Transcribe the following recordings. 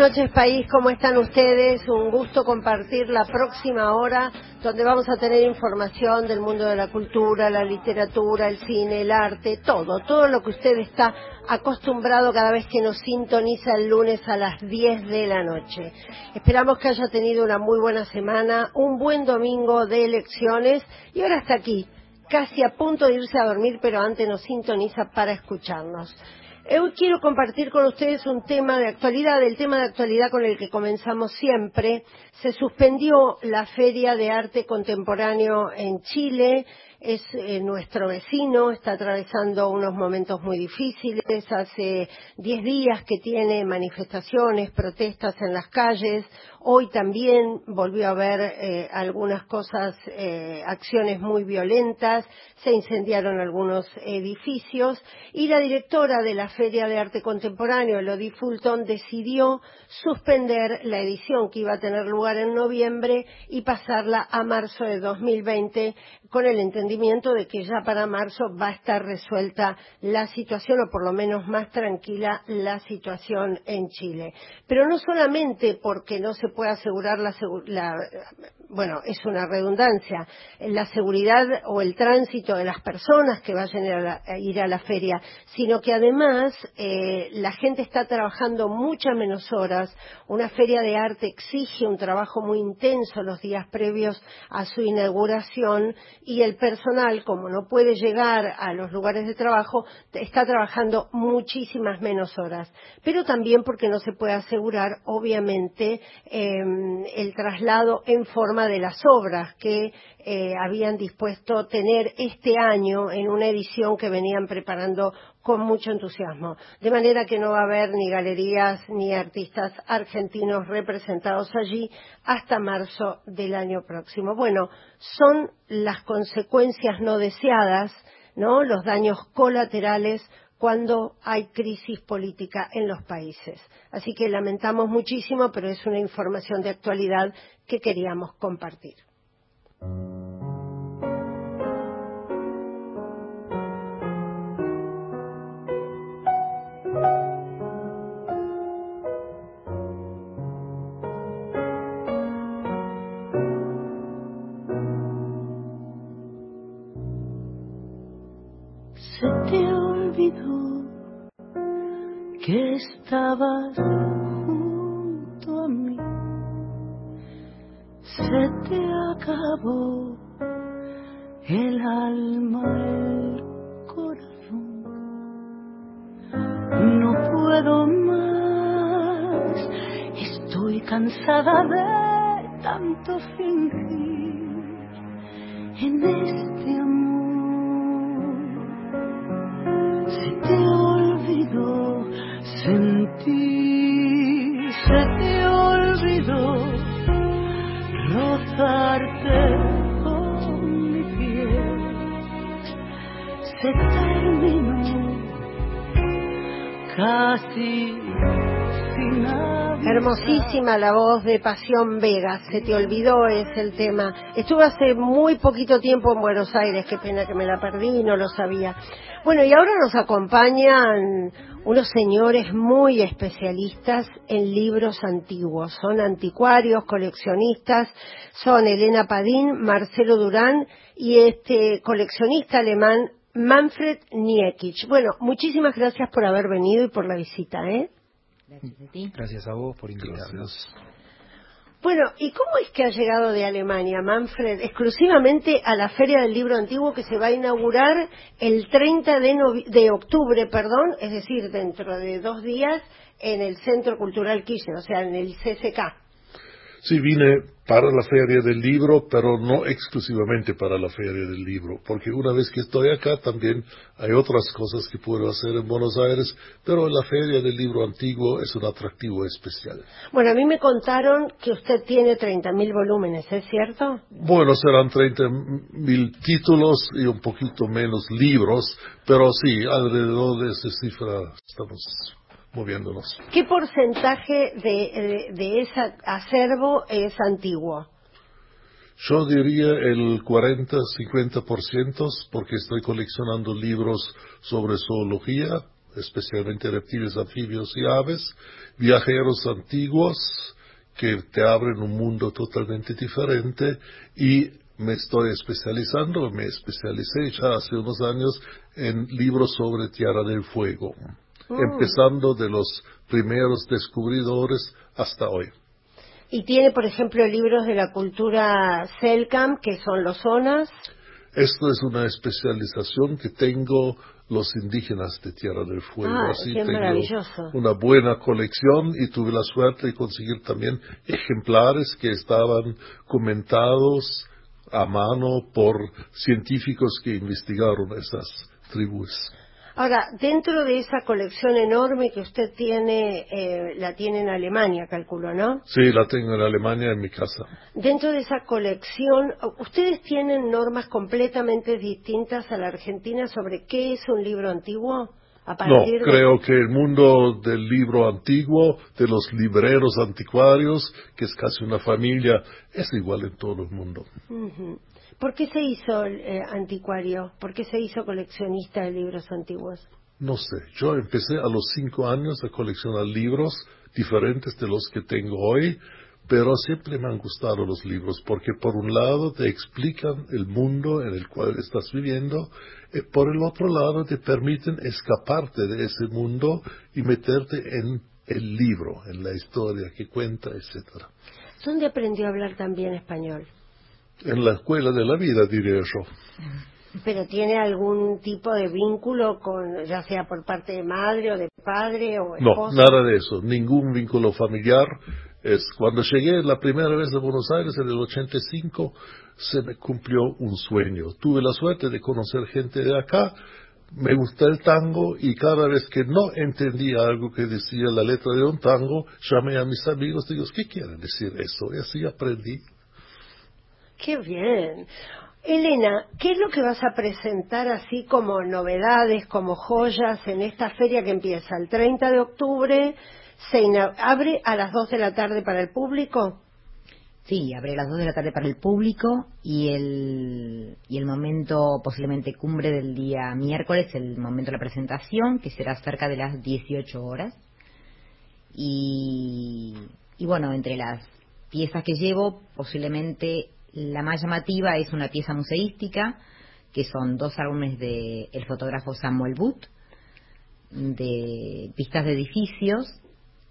Noches país, ¿cómo están ustedes? Un gusto compartir la próxima hora donde vamos a tener información del mundo de la cultura, la literatura, el cine, el arte, todo, todo lo que usted está acostumbrado cada vez que nos sintoniza el lunes a las 10 de la noche. Esperamos que haya tenido una muy buena semana, un buen domingo de elecciones y ahora está aquí, casi a punto de irse a dormir, pero antes nos sintoniza para escucharnos. Hoy quiero compartir con ustedes un tema de actualidad, el tema de actualidad con el que comenzamos siempre. Se suspendió la Feria de Arte Contemporáneo en Chile, es eh, nuestro vecino, está atravesando unos momentos muy difíciles, hace diez días que tiene manifestaciones, protestas en las calles, hoy también volvió a haber eh, algunas cosas, eh, acciones muy violentas, se incendiaron algunos edificios y la directora de la Feria de Arte Contemporáneo, Elodie Fulton, decidió suspender la edición que iba a tener lugar en noviembre y pasarla a marzo de 2020 con el entendimiento de que ya para marzo va a estar resuelta la situación o por lo menos más tranquila la situación en Chile. Pero no solamente porque no se puede asegurar la, la bueno, es una redundancia, la seguridad o el tránsito de las personas que vayan a, ir a la feria, sino que además eh, la gente está trabajando muchas menos horas. Una feria de arte exige un trabajo muy intenso los días previos a su inauguración y el personal, como no puede llegar a los lugares de trabajo, está trabajando muchísimas menos horas. Pero también porque no se puede asegurar, obviamente, em, el traslado en forma de las obras que eh, habían dispuesto tener este año en una edición que venían preparando con mucho entusiasmo. De manera que no va a haber ni galerías ni artistas argentinos representados allí hasta marzo del año próximo. Bueno, son las consecuencias no deseadas, ¿no? Los daños colaterales cuando hay crisis política en los países. Así que lamentamos muchísimo, pero es una información de actualidad que queríamos compartir. Estabas junto a mí. Se te acabó el alma, el corazón. No puedo más, estoy cansada de tanto fingir en este amor. Hermosísima la voz de Pasión Vega, se te olvidó es el tema. Estuve hace muy poquito tiempo en Buenos Aires, qué pena que me la perdí, no lo sabía. Bueno, y ahora nos acompañan unos señores muy especialistas en libros antiguos. Son anticuarios, coleccionistas, son Elena Padín, Marcelo Durán y este coleccionista alemán Manfred Niekic. Bueno, muchísimas gracias por haber venido y por la visita, ¿eh? Gracias a ti. Gracias a vos por invitarnos. Bueno, ¿y cómo es que ha llegado de Alemania, Manfred, exclusivamente a la Feria del Libro Antiguo que se va a inaugurar el 30 de, de octubre, perdón, es decir, dentro de dos días en el Centro Cultural Kirchner, o sea, en el CCK? Sí, vine para la feria del libro, pero no exclusivamente para la feria del libro, porque una vez que estoy acá también hay otras cosas que puedo hacer en Buenos Aires, pero la feria del libro antiguo es un atractivo especial. Bueno, a mí me contaron que usted tiene 30.000 volúmenes, ¿es cierto? Bueno, serán 30.000 títulos y un poquito menos libros, pero sí, alrededor de esa cifra estamos moviéndonos. ¿Qué porcentaje de, de, ese acervo es antiguo? Yo diría el 40-50% porque estoy coleccionando libros sobre zoología, especialmente reptiles, anfibios y aves, viajeros antiguos que te abren un mundo totalmente diferente y me estoy especializando, me especialicé ya hace unos años en libros sobre Tierra del Fuego, empezando de los primeros descubridores hasta hoy. Y tiene, por ejemplo, libros de la cultura Selkam, que son los zonas. Esto es una especialización que tengo los indígenas de Tierra del Fuego. Ah, Así tengo maravilloso. una buena colección y tuve la suerte de conseguir también ejemplares que estaban comentados a mano por científicos que investigaron esas tribus. Ahora, dentro de esa colección enorme que usted tiene, eh, la tiene en Alemania, calculo, ¿no? Sí, la tengo en Alemania en mi casa. Dentro de esa colección, ¿ustedes tienen normas completamente distintas a la Argentina sobre qué es un libro antiguo? no, creo que el mundo del libro antiguo, de los libreros anticuarios, que es casi una familia, es igual en todo el mundo. ¿Por qué se hizo eh, anticuario? ¿Por qué se hizo coleccionista de libros antiguos? No sé, yo empecé a los cinco años a coleccionar libros diferentes de los que tengo hoy, pero siempre me han gustado los libros porque por un lado te explican el mundo en el cual estás viviendo y por el otro lado te permiten escaparte de ese mundo y meterte en el libro, en la historia que cuenta, etcétera. ¿Dónde aprendió a hablar también español? En la escuela de la vida, diría yo. ¿Pero tiene algún tipo de vínculo con, ya sea por parte de madre o de padre o esposo? No, nada de eso, ningún vínculo familiar. Es, cuando llegué la primera vez a Buenos Aires en el 85, se me cumplió un sueño. Tuve la suerte de conocer gente de acá, me gusta el tango y cada vez que no entendía algo que decía la letra de un tango, llamé a mis amigos y digo, ¿qué quiere decir eso? Y así aprendí. Qué bien. Elena, ¿qué es lo que vas a presentar así como novedades, como joyas en esta feria que empieza el 30 de octubre? ¿Se abre a las 2 de la tarde para el público? Sí, abre a las 2 de la tarde para el público y el, y el momento posiblemente cumbre del día miércoles, el momento de la presentación, que será cerca de las 18 horas. Y, y bueno, entre las piezas que llevo, posiblemente la más llamativa es una pieza museística, que son dos álbumes del el fotógrafo Samuel Booth, de pistas de edificios,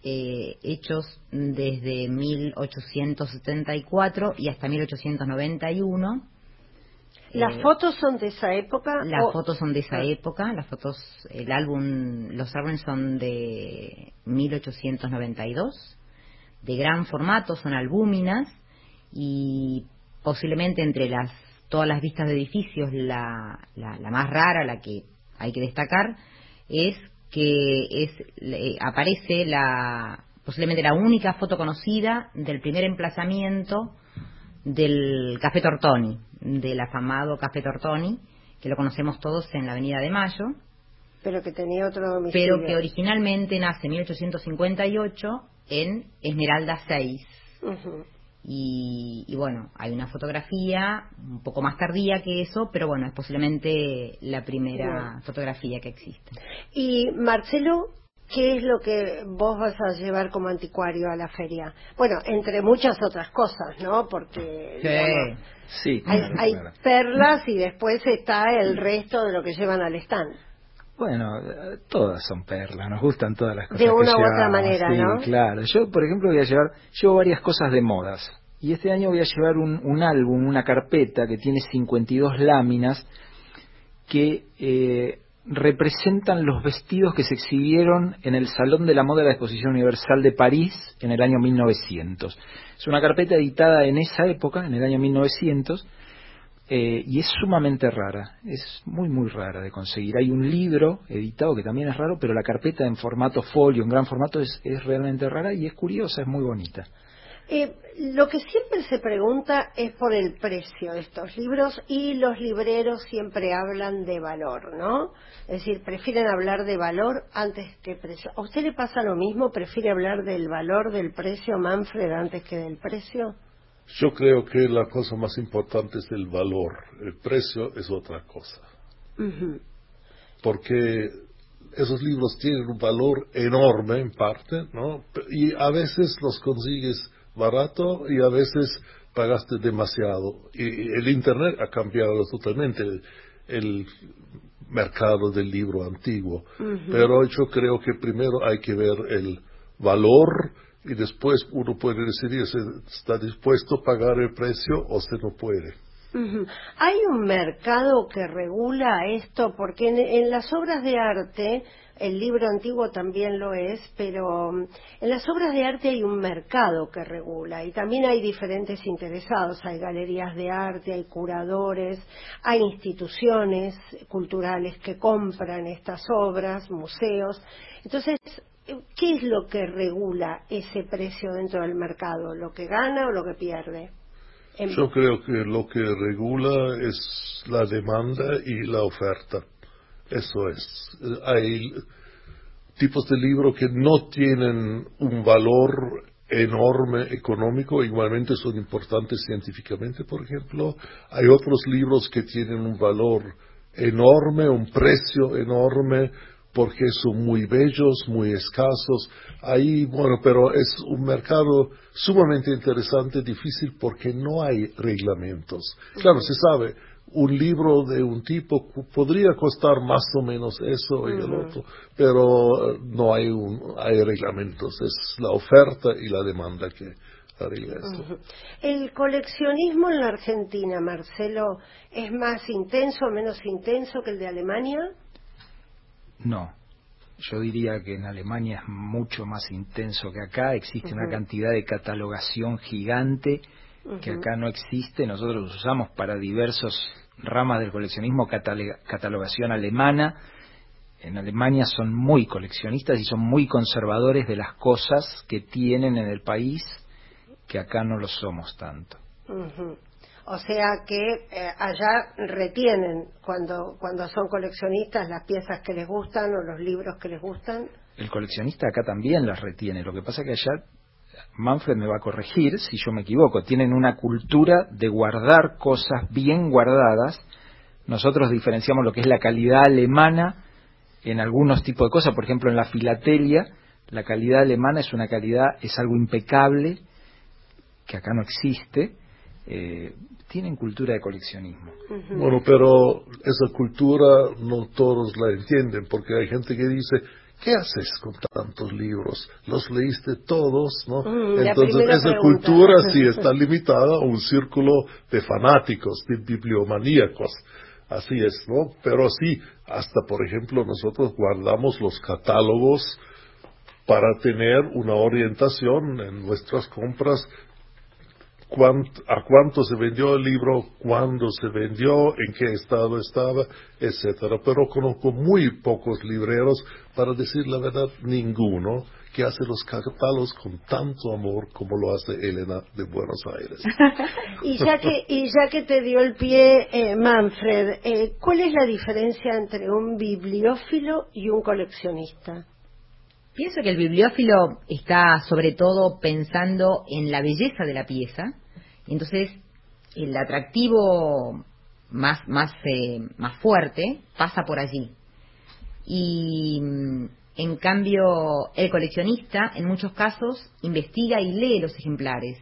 eh, hechos desde 1874 y hasta 1891. ¿Las eh, fotos son de esa época? Las fotos son de esa ah. época, las fotos, el álbum, los álbumes son de 1892, de gran formato, son albúminas y posiblemente entre las todas las vistas de edificios la, la, más rara, la que hay que destacar, es que es, aparece la posiblemente la única foto conocida del primer emplazamiento del Café Tortoni, del afamado Café Tortoni, que lo conocemos todos en la Avenida de Mayo. Pero que tenía otro domicilio. Pero que originalmente nace en 1858 en Esmeralda 6. Y, bueno, hay una fotografía un poco más tardía que eso, pero bueno, es posiblemente la primera fotografía que existe. Y Marcelo, ¿qué es lo que vos vas a llevar como anticuario a la feria? Bueno, entre muchas otras cosas, ¿no? Porque sí, hay, perlas y después está el resto de lo que llevan al stand. Bueno, todas son perlas, nos gustan todas las cosas. De una u otra manera, ¿no? Claro, yo por ejemplo voy a llevar, llevo varias cosas de modas. Y este año voy a llevar un, un álbum, una carpeta que tiene 52 láminas que eh, representan los vestidos que se exhibieron en el Salón de la Moda de la Exposición Universal de París en el año 1900. Es una carpeta editada en esa época, en el año 1900, eh, y es sumamente rara, es muy muy rara de conseguir. Hay un libro editado que también es raro, pero la carpeta en formato folio, en gran formato, es, es realmente rara y es curiosa, es muy bonita. Eh, lo que siempre se pregunta es por el precio de estos libros y los libreros siempre hablan de valor, ¿no? Es decir, prefieren hablar de valor antes que precio. ¿A usted le pasa lo mismo? ¿Prefiere hablar del valor del precio, Manfred, antes que del precio? Yo creo que la cosa más importante es el valor. El precio es otra cosa. Porque esos libros tienen un valor enorme en parte, ¿no? Y a veces los consigues barato y a veces pagaste demasiado. Y el Internet ha cambiado totalmente el, mercado del libro antiguo. Pero yo creo que primero hay que ver el valor y después uno puede decidir si está dispuesto a pagar el precio o si no puede. ¿Hay un mercado que regula esto? Porque en, las obras de arte, el libro antiguo también lo es, pero mm, en las obras de arte hay un mercado que regula y también hay diferentes interesados. Hay galerías de arte, hay curadores, hay instituciones culturales que compran estas obras, museos. Entonces, ¿qué es lo que regula ese precio dentro del mercado? ¿Lo que gana o lo que pierde? Yo creo que lo que regula es la demanda y la oferta. Eso es. Hay tipos de libros que no tienen un valor enorme económico, igualmente son importantes científicamente, por ejemplo. Hay otros libros que tienen un valor enorme, un precio enorme, porque son muy bellos, muy escasos. Ahí, bueno, pero es un mercado sumamente interesante, difícil, porque no hay reglamentos. Claro, se sabe, un libro de un tipo podría costar más o menos eso y el otro, pero eh, no hay, un, hay reglamentos, es la oferta y la demanda que arregla esto. ¿El coleccionismo en la Argentina, Marcelo, es más intenso o menos intenso que el de Alemania? No. Yo diría que en Alemania es mucho más intenso que acá. Existe una cantidad de catalogación gigante que acá no existe. Nosotros usamos para diversos ramas del coleccionismo catalogación alemana. En Alemania son muy coleccionistas y son muy conservadores de las cosas que tienen en el país, que acá no lo somos tanto. O sea que eh, allá retienen cuando, cuando son coleccionistas las piezas que les gustan o los libros que les gustan. El coleccionista acá también las retiene. Lo que pasa es que allá Manfred me va a corregir si yo me equivoco. Tienen una cultura de guardar cosas bien guardadas. Nosotros diferenciamos lo que es la calidad alemana en algunos tipos de cosas. Por ejemplo, en la filatelia, la calidad alemana es una calidad, es algo impecable que acá no existe. Eh, tienen cultura de coleccionismo. Bueno, pero esa cultura no todos la entienden, porque hay gente que dice, ¿qué haces con tantos libros? ¿Los leíste todos? ¿no? Mm, Entonces, esa cultura sí está limitada a un círculo de fanáticos, de bibliomaníacos. Así es, ¿no? Pero sí, hasta por ejemplo, nosotros guardamos los catálogos para tener una orientación en nuestras compras a cuánto se vendió el libro, cuándo se vendió, en qué estado estaba, etcétera. Pero conozco muy pocos libreros, para decir la verdad, ninguno que hace los catálogos con tanto amor como lo hace Elena de Buenos Aires. y ya que y ya que te dio el pie eh, Manfred, eh, ¿cuál es la diferencia entre un bibliófilo y un coleccionista? Pienso que el bibliófilo está sobre todo pensando en la belleza de la pieza, entonces el atractivo más, más, eh, más fuerte pasa por allí. Y mm, en cambio el coleccionista en muchos casos investiga y lee los ejemplares.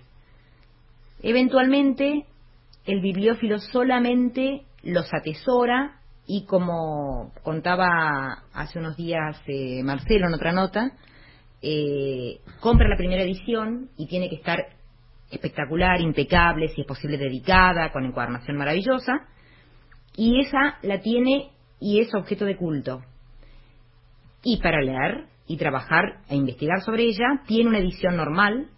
Eventualmente el bibliófilo solamente los atesora y como contaba hace unos días eh, Marcelo en otra nota, eh, compra la primera edición y tiene que estar espectacular, impecable, si es posible dedicada, con encuadernación maravillosa, y esa la tiene y es objeto de culto. Y para leer y trabajar e investigar sobre ella, tiene una edición normal,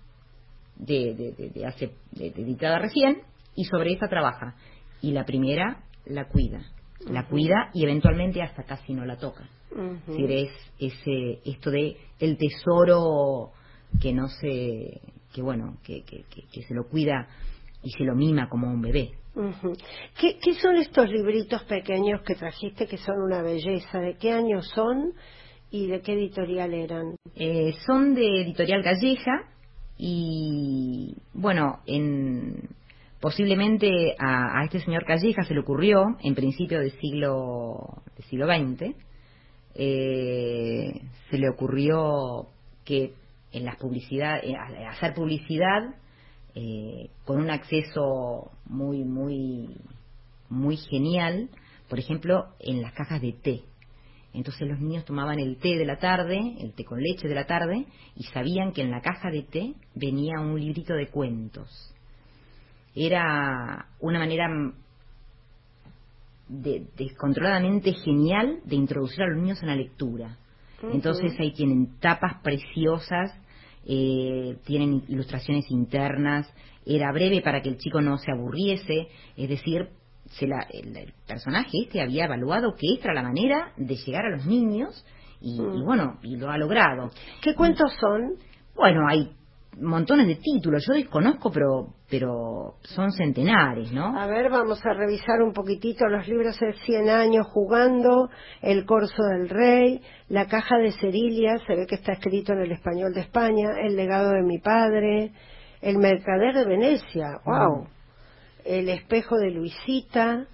de, de, hace, editada recién, y sobre esa trabaja. Y la primera la cuida la cuida y eventualmente hasta casi no la toca. es ese, esto de el tesoro que no se, que bueno, que, que, que, se lo cuida y se lo mima como un bebé. ¿Qué, ¿Qué, son estos libritos pequeños que trajiste que son una belleza? ¿De qué año son y de qué editorial eran? Eh, son de editorial Galleja y bueno, en, Posiblemente a, este señor Calleja se le ocurrió, en principio del siglo, del siglo XX, eh, se le ocurrió que en las publicidad, eh, hacer publicidad eh, con un acceso muy, muy, muy genial, por ejemplo, en las cajas de té. Entonces los niños tomaban el té de la tarde, el té con leche de la tarde, y sabían que en la caja de té venía un librito de cuentos. Era una manera descontroladamente genial de introducir a los niños en la lectura. Entonces ahí tienen tapas preciosas, eh, tienen ilustraciones internas, era breve para que el chico no se aburriese, es decir, se la, el, personaje este había evaluado que esta era la manera de llegar a los niños y, y bueno, y lo ha logrado. ¿Qué cuentos son? Bueno, hay montones de títulos. Yo desconozco, pero, pero son centenares, ¿no? A ver, vamos a revisar un poquitito los libros de 100 años jugando, El Corso del Rey, La Caja de Cerilia, se ve que está escrito en el español de España, El Legado de mi Padre, El Mercader de Venecia, wow. El Espejo de Luisita,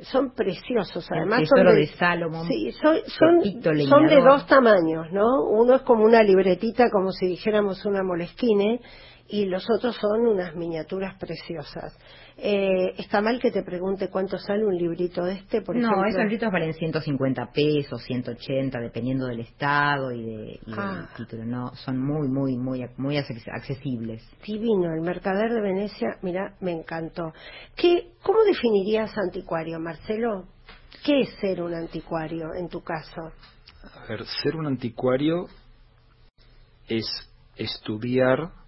son preciosos además son de, de Salomón sí son son, de dos tamaños no uno es como una libretita como si dijéramos una molesquine y los otros son unas miniaturas preciosas eh, ¿Está mal que te pregunte cuánto sale un librito de este? Por no, esos libritos valen 150 pesos, 180, dependiendo del estado y, de, del ah. título. No, son muy, muy, muy, muy accesibles. Divino, el Mercader de Venecia, mira, me encantó. ¿Qué, ¿Cómo definirías anticuario, Marcelo? ¿Qué es ser un anticuario en tu caso? A ver, ser un anticuario es estudiar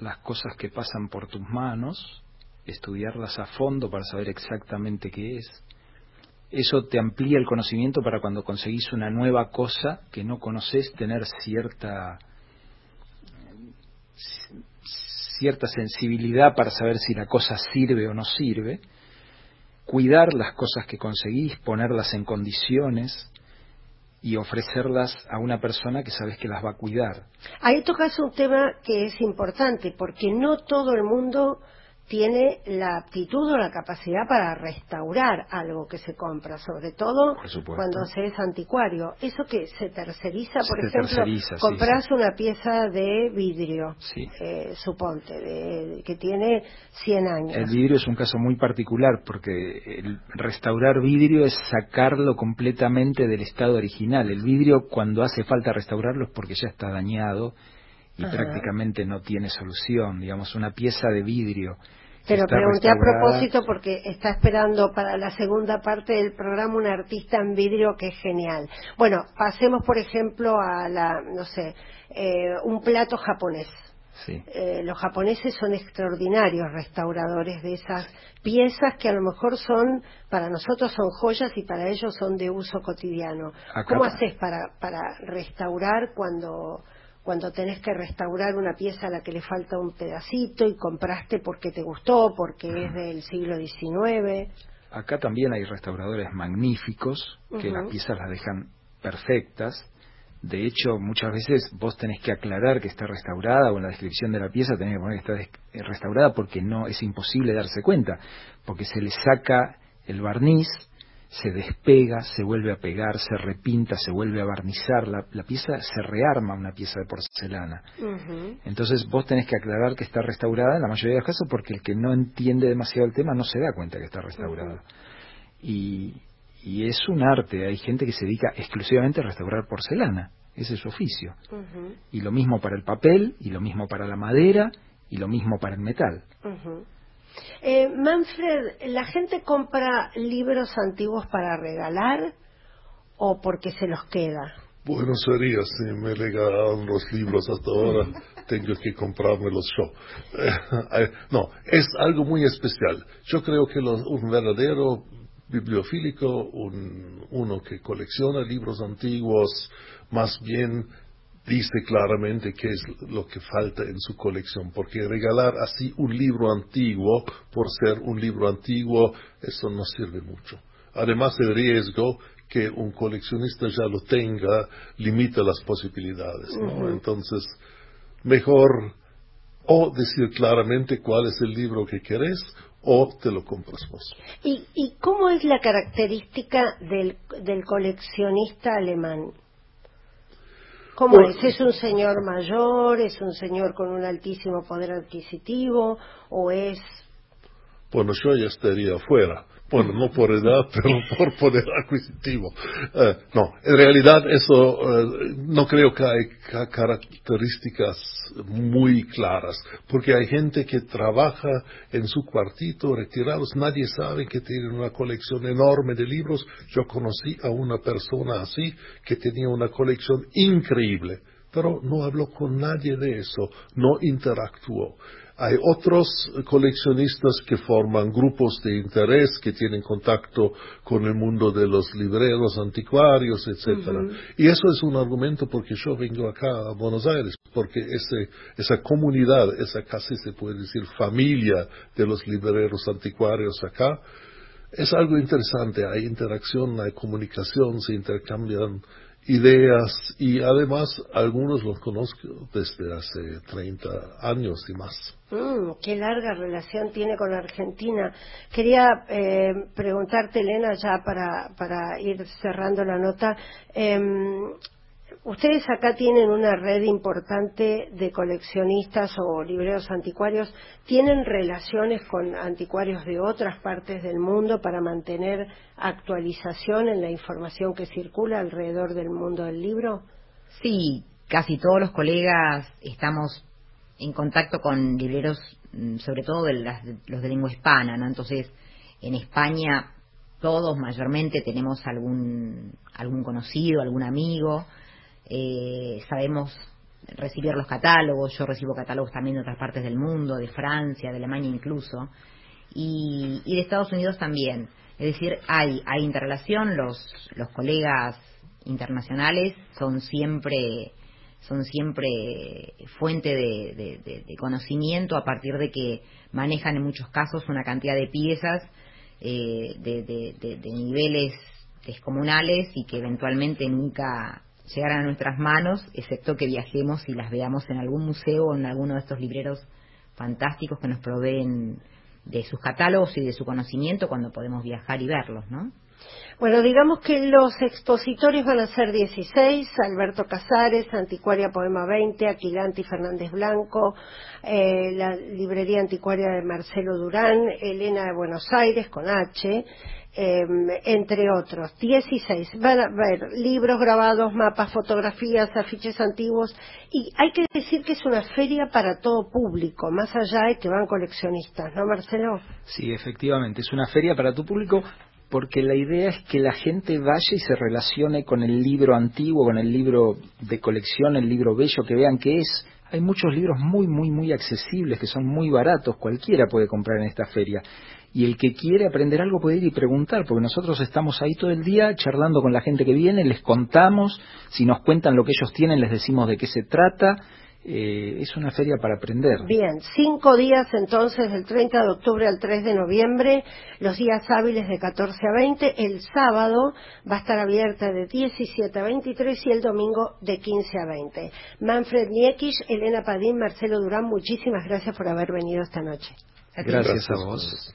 las cosas que pasan por tus manos estudiarlas a fondo para saber exactamente qué es. Eso te amplía el conocimiento para cuando conseguís una nueva cosa que no conoces, tener cierta cierta sensibilidad para saber si la cosa sirve o no sirve, cuidar las cosas que conseguís, ponerlas en condiciones y ofrecerlas a una persona que sabes que las va a cuidar. Ahí tocas un tema que es importante, porque no todo el mundo tiene la aptitud o la capacidad para restaurar algo que se compra, sobre todo cuando se es anticuario. Eso que se terceriza, por ejemplo, compras una pieza de vidrio, eh, suponte, de, que tiene 100 años. El vidrio es un caso muy particular porque el restaurar vidrio es sacarlo completamente del estado original. El vidrio cuando hace falta restaurarlo es porque ya está dañado y prácticamente no tiene solución. Digamos, una pieza de vidrio pero pregunté a propósito porque está esperando para la segunda parte del programa un artista en vidrio que es genial. Bueno, pasemos por ejemplo a la, no sé, eh, un plato japonés. Sí. Eh, los japoneses son extraordinarios restauradores de esas piezas que a lo mejor son, para nosotros son joyas y para ellos son de uso cotidiano. ¿Cómo haces para, para restaurar cuando cuando tenés que restaurar una pieza a la que le falta un pedacito y compraste porque te gustó, porque es del siglo XIX. Acá también hay restauradores magníficos que las piezas las dejan perfectas. De hecho, muchas veces vos tenés que aclarar que está restaurada o en la descripción de la pieza tenés que poner que está eh, restaurada porque no es imposible darse cuenta, porque se le saca el barniz se despega, se vuelve a pegar, se repinta, se vuelve a barnizar, la, pieza se rearma una pieza de porcelana. Entonces vos tenés que aclarar que está restaurada en la mayoría de los casos porque el que no entiende demasiado el tema no se da cuenta que está restaurada. y, y, es un arte, hay gente que se dedica exclusivamente a restaurar porcelana, ese es su oficio. Y lo mismo para el papel, y lo mismo para la madera, y lo mismo para el metal. Eh, Manfred, ¿la gente compra libros antiguos para regalar o porque se los queda? Bueno, sería si me regalaron los libros hasta ahora, tengo que comprármelos yo. Eh, no, es algo muy especial. Yo creo que un verdadero bibliofílico, un, uno que colecciona libros antiguos, más bien dice claramente qué es lo que falta en su colección, porque regalar así un libro antiguo por ser un libro antiguo, eso no sirve mucho. Además, el riesgo que un coleccionista ya lo tenga limita las posibilidades. Entonces, mejor o decir claramente cuál es el libro que querés o te lo compras vos. ¿Y, cómo es la característica del coleccionista alemán? ¿Cómo Pues- es? ¿Es un señor mayor? ¿Es un señor con un altísimo poder adquisitivo? ¿O es Bueno, yo ya estaría afuera. Bueno, no por edad, pero por poder adquisitivo. Eh, no, en realidad eso eh, no creo que hay ca- características muy claras, porque hay gente que trabaja en su cuartito retirados, nadie sabe que tienen una colección enorme de libros. Yo conocí a una persona así que tenía una colección increíble, pero no habló con nadie de eso, no interactuó. Hay otros coleccionistas que forman grupos de interés, que tienen contacto con el mundo de los libreros anticuarios, etcétera. Y eso es un argumento porque yo vengo acá a Buenos Aires, porque ese, esa comunidad, esa casi se puede decir familia de los libreros anticuarios acá, es algo interesante. Hay interacción, hay comunicación, se intercambian ideas y además algunos los conozco desde hace 30 años y más. Mm, qué larga relación tiene con Argentina. Quería eh, preguntarte, Elena, ya para, para ir cerrando la nota. em, ustedes acá tienen una red importante de coleccionistas o libreros anticuarios. ¿Tienen relaciones con anticuarios de otras partes del mundo para mantener actualización en la información que circula alrededor del mundo del libro? Sí, casi todos los colegas estamos en contacto con libreros, mm, sobre todo de las- los de lengua hispana, ¿no? Entonces, en España todos mayormente tenemos algún algún conocido, algún amigo, eh, sabemos recibir los catálogos, yo recibo catálogos también de otras partes del mundo, de Francia, de Alemania incluso, y, y de Estados Unidos también. Es decir, hay, hay interrelación, los, los colegas internacionales son siempre son siempre fuente de, de- conocimiento a partir de que manejan en muchos casos una cantidad de piezas eh, de niveles descomunales y que eventualmente nunca llegarán a nuestras manos, excepto que viajemos y las veamos en algún museo o en alguno de estos libreros fantásticos que nos proveen de sus catálogos y de su conocimiento cuando podemos viajar y verlos, ¿no? Bueno, digamos que los expositores van a ser 16, Alberto Casares, Anticuaria Poema 20, Aquilanti Fernández Blanco, eh, la Librería Anticuaria de Marcelo Durán, Elena de Buenos Aires con H, eh, entre otros. 16. Van a ver libros grabados, mapas, fotografías, afiches antiguos y hay que decir que es una feria para todo público, más allá de que van coleccionistas, ¿no, Marcelo? Sí, efectivamente, es una feria para tu público porque la idea es que la gente vaya y se relacione con el libro antiguo, con el libro de colección, el libro bello, que vean que es. Hay muchos libros muy, muy, muy accesibles, que son muy baratos, cualquiera puede comprar en esta feria. Y el que quiere aprender algo puede ir y preguntar, porque nosotros estamos ahí todo el día charlando con la gente que viene, les contamos, si nos cuentan lo que ellos tienen, les decimos de qué se trata. Eh, es una feria para aprender. Bien, cinco días entonces, del 30 de octubre al 3 de noviembre, los días hábiles de 14 a 20, el sábado va a estar abierta de 17 a 23 y el domingo de 15 a 20. Manfred Niekisch, Elena Padín, Marcelo Durán, muchísimas gracias por haber venido esta noche. Gracias a vos.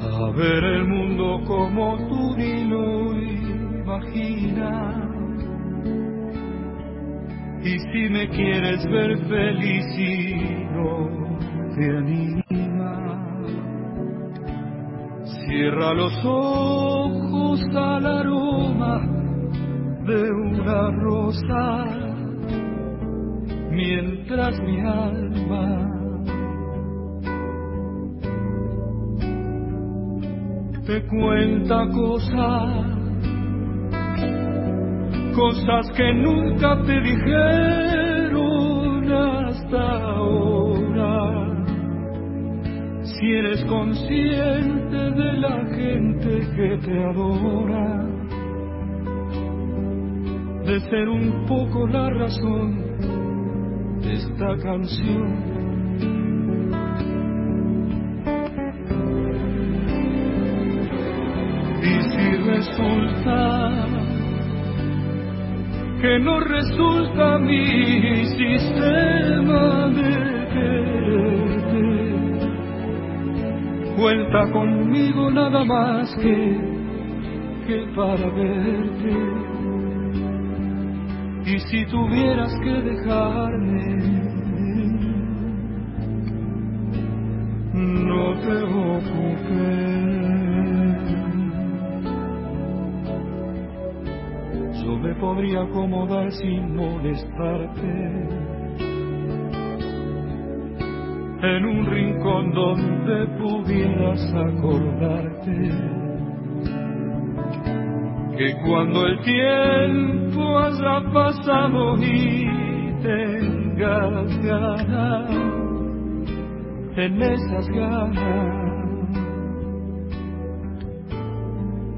A ver el mundo como tú ni lo imaginas. Y si me quieres ver feliz y no te anima, Cierra los ojos al aroma de una rosa mientras mi alma te cuenta cosas, cosas que nunca te dijeron hasta ahora. Si eres consciente de la gente que te adora, de ser un poco la razón de esta canción. Resulta que no resulta mi sistema de quererte, cuenta conmigo nada más que, que para verte. Y si tuvieras que dejarme, no te ocupes. Me podría acomodar sin molestarte en un rincón donde pudieras acordarte que cuando el tiempo haya pasado y tengas ganas, en esas ganas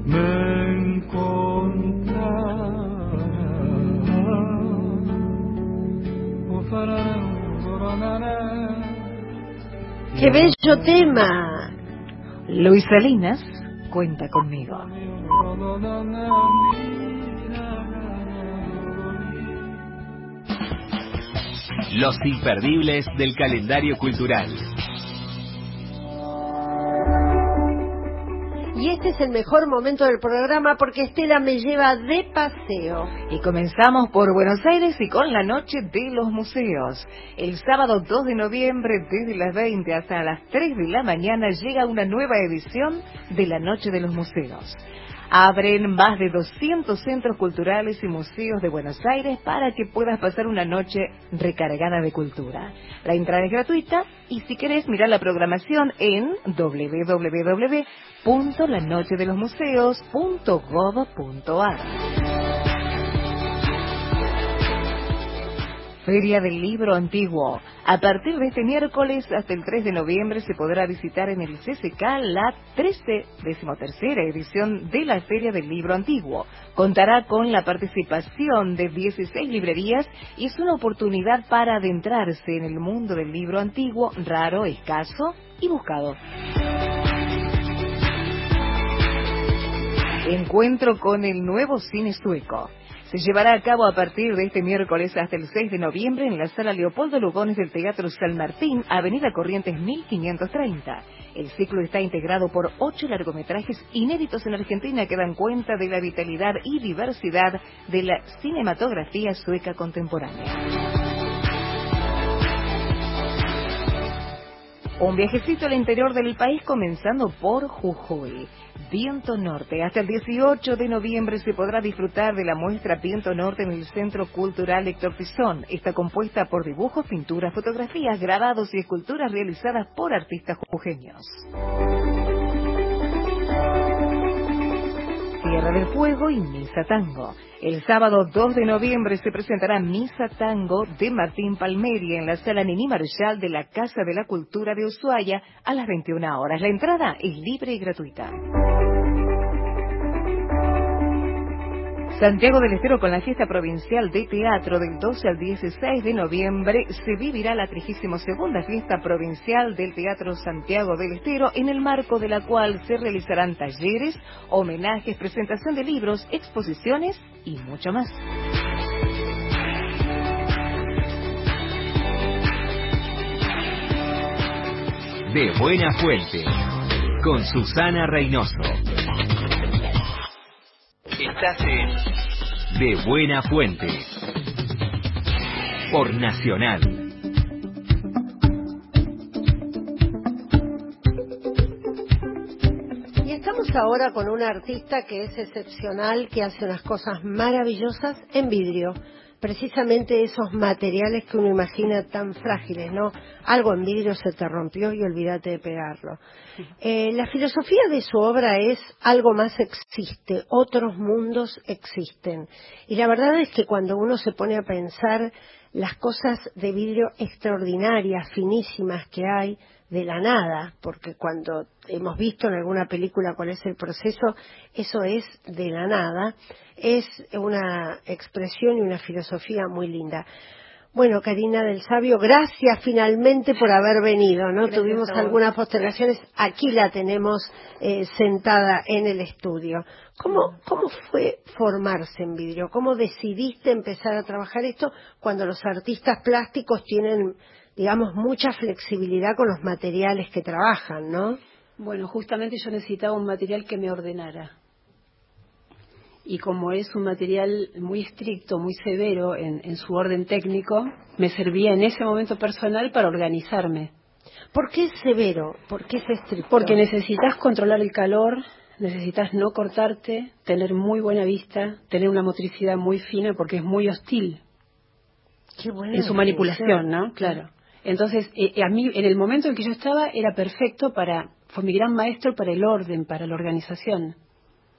me encontrarás. ¡Qué bello tema! Luis Salinas cuenta conmigo. Los imperdibles del calendario cultural. Y este es el mejor momento del programa porque Estela me lleva de paseo. Y comenzamos por Buenos Aires y con la noche de los museos. El sábado 2 de noviembre, desde las 20 hasta las 3 de la mañana, llega una nueva edición de la Noche de los Museos. Abren más de 200 centros culturales y museos de Buenos Aires para que puedas pasar una noche recargada de cultura. La entrada es gratuita y si querés mirar la programación en www.lanochedelosmuseos.gov.ar. Feria del Libro Antiguo. A partir de este miércoles hasta el 3 de noviembre se podrá visitar en el CCK la 13, decimotercera edición de la Feria del Libro Antiguo. Contará con la participación de 16 librerías y es una oportunidad para adentrarse en el mundo del libro antiguo, raro, escaso y buscado. Encuentro con el nuevo cine sueco. Se llevará a cabo a partir de este miércoles hasta el 6 de noviembre en la sala Leopoldo Lugones del Teatro San Martín, Avenida Corrientes 1530. El ciclo está integrado por ocho largometrajes inéditos en Argentina que dan cuenta de la vitalidad y diversidad de la cinematografía sueca contemporánea. Un viajecito al interior del país comenzando por Jujuy. Viento Norte. Hasta el 18 de noviembre se podrá disfrutar de la muestra Viento Norte en el Centro Cultural Héctor Tizón. Está compuesta por dibujos, pinturas, fotografías, grabados y esculturas realizadas por artistas jujeños. Tierra del Fuego y Misa Tango. El sábado 2 de noviembre se presentará Misa Tango de Martín Palmeri en la sala Nini Marshall de la Casa de la Cultura de Ushuaia a las 21 horas. La entrada es libre y gratuita. Santiago del Estero con la fiesta provincial de teatro del 12 al 16 de noviembre se vivirá la 32 fiesta provincial del Teatro Santiago del Estero en el marco de la cual se realizarán talleres, homenajes, presentación de libros, exposiciones y mucho más. De Buena Fuente, con Susana Reynoso. Estás en De Buena Fuente, por Nacional. Y estamos ahora con un artista que es excepcional, que hace unas cosas maravillosas en vidrio. Precisamente esos materiales que uno imagina tan frágiles, ¿no? Algo en vidrio se te rompió y olvídate de pegarlo. Eh, la filosofía de su obra es algo más existe, otros mundos existen. Y la verdad es que cuando uno se pone a pensar las cosas de vidrio extraordinarias, finísimas que hay, de la nada, porque cuando hemos visto en alguna película cuál es el proceso, eso es de la nada, es una expresión y una filosofía muy linda. Bueno, Karina del Sabio, gracias finalmente por haber venido, ¿no? Tuvimos algunas postergaciones, aquí la tenemos eh, sentada en el estudio. ¿Cómo, ¿Cómo fue formarse en vidrio? ¿Cómo decidiste empezar a trabajar esto cuando los artistas plásticos tienen digamos, mucha flexibilidad con los materiales que trabajan, ¿no? Bueno, justamente yo necesitaba un material que me ordenara. Y como es un material muy estricto, muy severo en, su orden técnico, me servía en ese momento personal para organizarme. ¿Por qué es severo? ¿Por qué es estricto? Porque necesitas controlar el calor, necesitas no cortarte, tener muy buena vista, tener una motricidad muy fina porque es muy hostil Qué en su manipulación, ¿no? Claro. Entonces, eh, eh, a mí, en el momento en que yo estaba, era perfecto para, fue mi gran maestro para el orden, para la organización.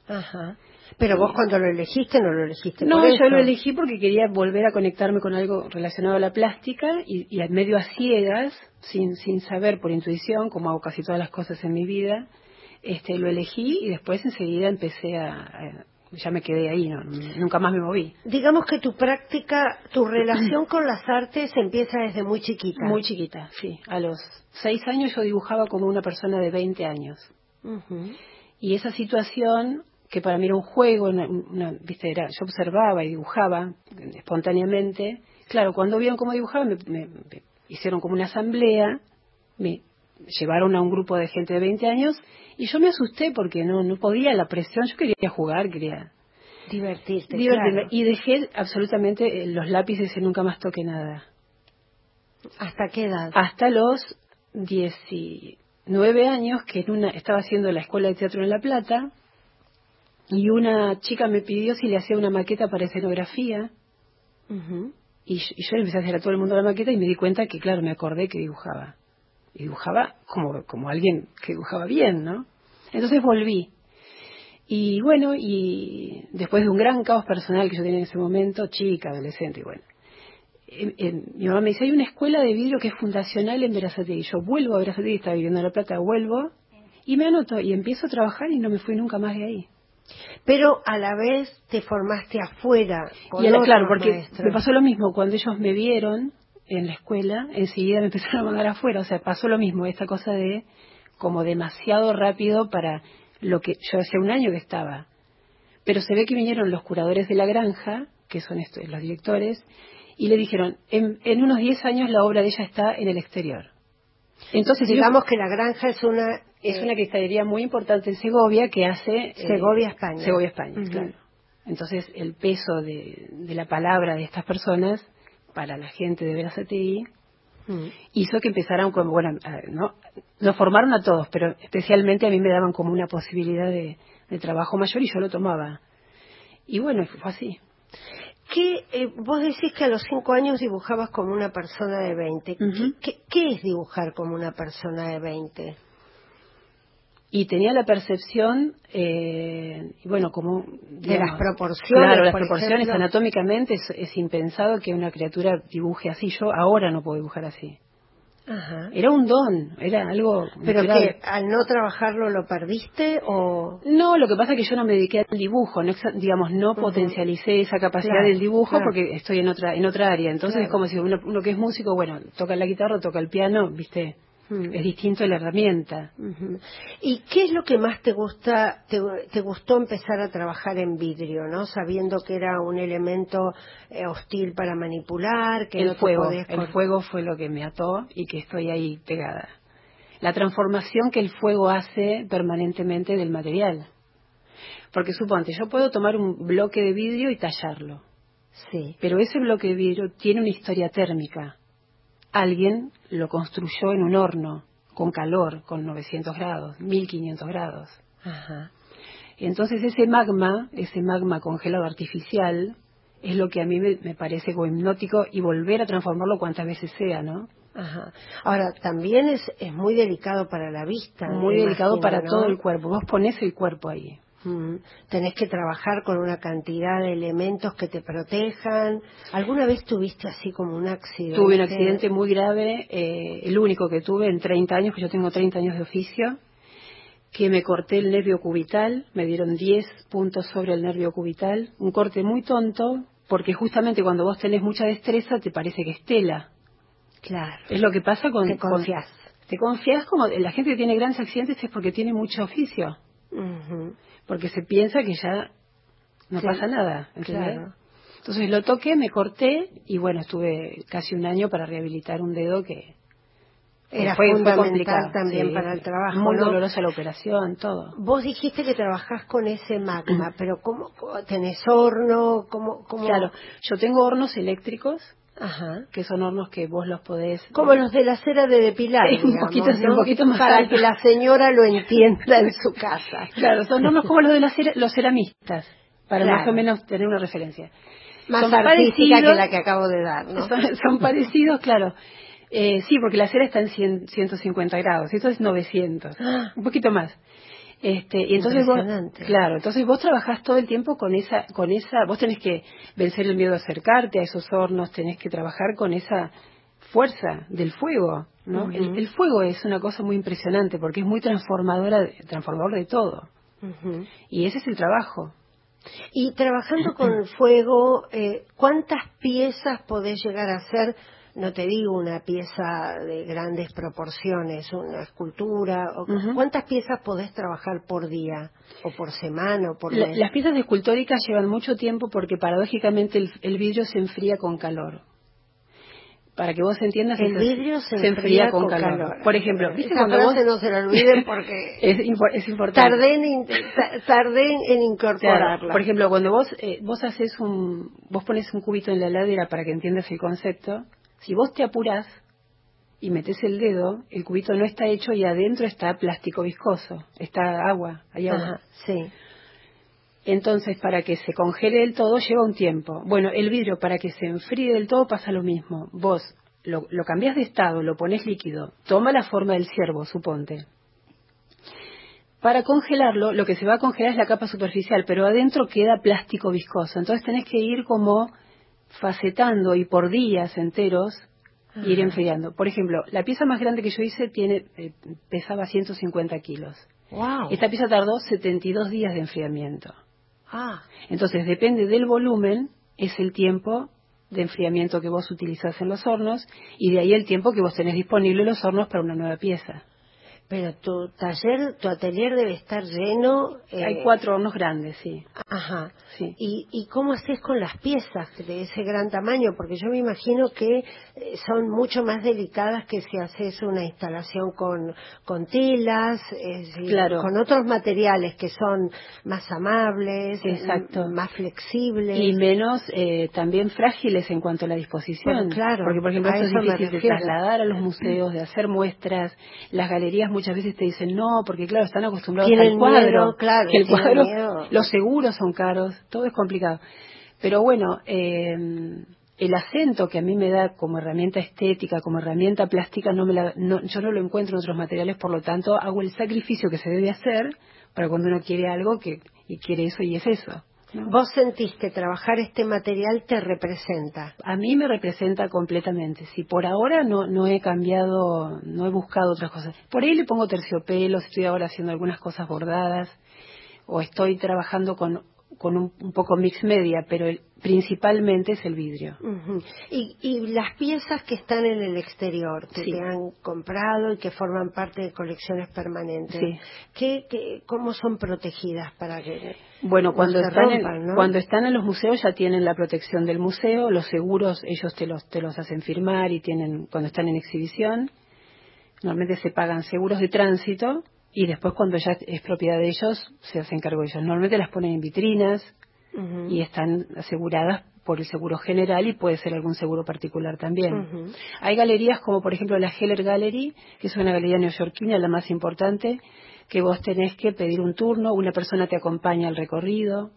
Ajá. Pero vos cuando lo elegiste, no lo elegiste. No, yo lo elegí porque quería volver a conectarme con algo relacionado a la plástica y, y medio a ciegas, sin, sin saber por intuición, como hago casi todas las cosas en mi vida, este, lo elegí y después enseguida empecé a, ya me quedé ahí, no, nunca más me moví. Digamos que tu práctica, tu relación con las artes empieza desde muy chiquita. Muy chiquita, sí. A los seis años yo dibujaba como una persona de 20 años. Y esa situación, que para mí era un juego, una, ¿viste? Era, yo observaba y dibujaba espontáneamente. Claro, cuando vieron cómo dibujaba, me, hicieron como una asamblea, me llevaron a un grupo de gente de 20 años y yo me asusté porque no, no podía la presión, yo quería jugar, quería divertirte. Y dejé absolutamente eh, los lápices y nunca más toqué nada. ¿Hasta qué edad? Hasta los 19 años, que en una, estaba haciendo la escuela de teatro en La Plata, y una chica me pidió si le hacía una maqueta para escenografía. y, y, yo empecé a hacer a todo el mundo la maqueta y me di cuenta que, claro, me acordé que dibujaba y dibujaba como, como alguien que dibujaba bien, ¿no? Entonces volví. Y bueno, y después de un gran caos personal que yo tenía en ese momento, chica, adolescente, y bueno, mi mamá me dice, hay una escuela de vidrio que es fundacional en y Yo vuelvo a y estaba viviendo en La Plata, vuelvo, y me anoto, y empiezo a trabajar y no me fui nunca más de ahí. Pero a la vez te formaste afuera. y claro, porque me pasó lo mismo, cuando ellos me vieron, en la escuela, enseguida me empezaron a mandar afuera. O sea, pasó lo mismo, esta cosa de como demasiado rápido para lo que yo hace un año que estaba. Pero se ve que vinieron los curadores de la granja, que son estos, los directores, y le dijeron, en, unos 10 años la obra de ella está en el exterior. Entonces digamos que la granja es una es eh, una cristalería muy importante en Segovia que hace eh, Segovia España. Segovia España, claro. Entonces el peso de, de la palabra de estas personas para la gente de Verazati mm. hizo que empezaran como, bueno, no, nos formaron a todos, pero especialmente a mí me daban como una posibilidad de, trabajo mayor y yo lo tomaba. Y bueno, fue así. ¿Qué, eh, vos decís que a los cinco años dibujabas como una persona de 20. ¿Qué, es dibujar como una persona de 20? Y tenía la percepción, eh, bueno, como... de las proporciones. Claro, las proporciones anatómicamente es, impensado que una criatura dibuje así. Yo ahora no puedo dibujar así. Ajá. Era un don, era algo... ¿Pero que al no trabajarlo lo perdiste o...? No, lo que pasa es que yo no me dediqué al dibujo, no, digamos, no potencialicé esa capacidad del dibujo porque estoy en otra en otra área. Entonces es como si uno, uno que es músico, bueno, toca la guitarra, toca el piano, viste. Es distinto la herramienta. ¿Y qué es lo que más te gusta, te, gustó empezar a trabajar en vidrio, no? Sabiendo que era un elemento eh, hostil para manipular, que el fuego, el fuego fue lo que me ató y que estoy ahí pegada. La transformación que el fuego hace permanentemente del material. Porque suponte, yo puedo tomar un bloque de vidrio y tallarlo. Sí. Pero ese bloque de vidrio tiene una historia térmica alguien lo construyó en un horno, con calor, con 900 grados, 1500 grados. Ajá. Entonces ese magma, ese magma congelado artificial, es lo que a mí me, parece hipnótico y volver a transformarlo cuantas veces sea, ¿no? Ajá. Ahora, también es, es muy delicado para la vista. Muy delicado imagino, para ¿no? todo el cuerpo. Vos ponés el cuerpo ahí. Mm, Tenés que trabajar con una cantidad de elementos que te protejan. ¿Alguna vez tuviste así como un accidente? Tuve un accidente muy grave, eh, el único que tuve en 30 años, que yo tengo 30 años de oficio, que me corté el nervio cubital, me dieron 10 puntos sobre el nervio cubital, un corte muy tonto, porque justamente cuando vos tenés mucha destreza te parece que es tela. Claro. Es lo que pasa con... Te con- confías. te confías como la gente que tiene grandes accidentes es porque tiene mucho oficio, Ujú. Porque se piensa que ya no Sí. pasa nada. Claro. Entonces lo toqué, me corté y bueno, estuve casi un año para rehabilitar un dedo que Era fue, fundamental complicado. también sí. para el trabajo. Muy ¿no? dolorosa la operación, todo. Vos dijiste que trabajás con ese magma, pero ¿cómo, cómo- tenés horno? ¿Cómo, cómo? Claro, yo tengo hornos eléctricos, Ajá. que son hornos que vos los podés... Como los de la cera de depilar, Sí, un poquito- ¿no? un poquito más Para alto. que la señora lo entienda en su casa. Claro, son hornos como los de la cera- los ceramistas, para Claro. más o menos tener una referencia. Más Son artística que la que acabo de dar, ¿no? Son, son parecidos, claro. Eh, sí, porque la cera está en 100, 150 grados, esto es 900, Ah. un poquito más. Este, y entonces vos, claro, entonces vos trabajás todo el tiempo con esa, con esa, vos tenés que vencer el miedo a acercarte a esos hornos, tenés que trabajar con esa fuerza del fuego, ¿no? El, el fuego es una cosa muy impresionante porque es muy transformadora, transformador de todo. Y ese es el trabajo. Y trabajando con el fuego, eh, ¿cuántas piezas podés llegar a hacer? No te digo una pieza de grandes proporciones, una escultura. o-. ¿Cuántas piezas podés trabajar por día? ¿O por semana? ¿O por La- mes? las piezas escultóricas llevan mucho tiempo porque paradójicamente el, el vidrio se enfría con calor. Para que vos entiendas, El vidrio se, enfría con, calor. Por ejemplo, ¿viste Esa cuando frase vos... no se la olviden porque es, impo- es importante. tardé en, tardé incorporarla. Claro, por ejemplo, cuando vos eh, vos haces un vos pones un cubito en la heladera para que entiendas el concepto, si vos te apurás y metes el dedo, el cubito no está hecho y adentro está plástico viscoso, está agua, hay agua. Ajá, sí. Entonces, para que se congele del todo lleva un tiempo. Bueno, el vidrio para que se enfríe del todo pasa lo mismo. Vos lo, lo cambiás de estado, lo pones líquido, toma la forma del ciervo, suponte. Para congelarlo, lo que se va a congelar es la capa superficial, pero adentro queda plástico viscoso. Entonces tenés que ir como facetando y por días enteros ir Ajá. enfriando. Por ejemplo, la pieza más grande que yo hice tiene eh, pesaba 150 kilos. Wow. Esta pieza tardó 72 días de enfriamiento. Ah, Entonces, depende del volumen, es el tiempo de enfriamiento que vos utilizás en los hornos y de ahí el tiempo que vos tenés disponible en los hornos para una nueva pieza. Pero tu taller, tu atelier debe estar lleno. eh, Hay cuatro hornos grandes, sí. Ajá. sí. ¿Y, ¿Y cómo haces con las piezas de ese gran tamaño? Porque yo me imagino que eh, son mucho más delicadas que si haces una instalación con, con telas, Claro. con otros materiales que son más amables, Exacto. más flexibles. Y menos eh, también frágiles en cuanto a la disposición. Bueno, claro, Porque, por ejemplo, esto es difícil de trasladar a los museos, de hacer muestras. Las galerías muchas veces te dicen no, porque claro, están acostumbrados al cuadro. miedo, claro, que el cuadro, miedo. los seguros son caros, todo es complicado. Pero bueno, eh, el acento que a mí me da como herramienta estética, como herramienta plástica, no me la, no- yo no lo encuentro en otros materiales, por lo tanto hago el sacrificio que se debe hacer para cuando uno quiere algo que y quiere eso y es eso. Vos sentís que trabajar este material te representa. A mí me representa completamente. Si por ahora no, no he cambiado, no he buscado otras cosas. Por ahí le pongo terciopelos, estoy ahora haciendo algunas cosas bordadas, o estoy trabajando con, con un, un poco mix media, pero el- principalmente es el vidrio. Ujú. y, y las piezas que están en el exterior, que Sí. te han comprado y que forman parte de colecciones permanentes, Sí. ¿qué, qué, cómo son protegidas para que Bueno, no cuando se están, en, rompan, ¿no? cuando están en los museos ya tienen la protección del museo, los seguros ellos te los, te los hacen firmar y tienen, cuando están en exhibición, normalmente se pagan seguros de tránsito y después cuando ya es propiedad de ellos se hacen cargo de ellos. Normalmente las ponen en vitrinas y están aseguradas por el seguro general y puede ser algún seguro particular también. Ujú. Hay galerías como por ejemplo la Heller Gallery, que es una galería neoyorquina, la más importante, que vos tenés que pedir un turno, una persona te acompaña al recorrido.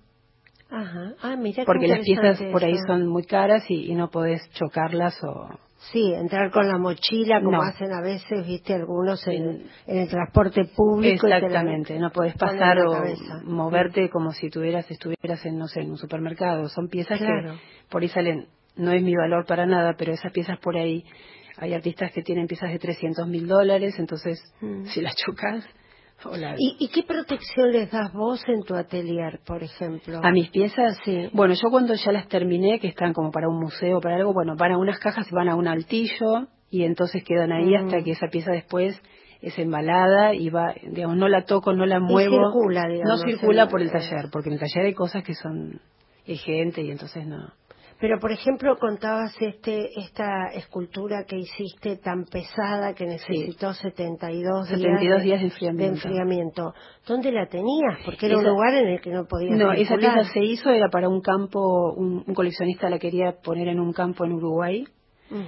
Ajá. Ah, mira porque las piezas por ahí eso. son muy caras y, y no podés chocarlas o Sí, entrar con la mochila como No. hacen a veces, viste, algunos en, en el transporte público. la- Exactamente, no podés pasar o moverte como si tuvieras, estuvieras en, no sé, en un supermercado. Son piezas Claro. que por ahí salen, no es mi valor para nada, pero esas piezas por ahí, hay artistas que tienen piezas de 300 mil dólares, entonces Mm. si las chocas, o las- ¿Y, ¿Y qué protección les das vos en tu atelier, por ejemplo? a mis piezas, Sí. bueno, yo cuando ya las terminé, que están como para un museo, para algo, bueno, van a unas cajas y van a un altillo y entonces quedan ahí Mm. hasta que esa pieza después es embalada y va, digamos, no la toco, no la Y muevo. circula, digamos, No circula por el taller, porque en el taller hay cosas que son gente y entonces no. Pero, por ejemplo, contabas este, esta escultura que hiciste tan pesada que necesitó 72, 72 días, días de enfriamiento. enfriamiento. ¿Dónde la tenías? Porque era un lugar en el que no podías No, esa pieza se hizo, era para un campo, un, un coleccionista la quería poner en un campo en Uruguay,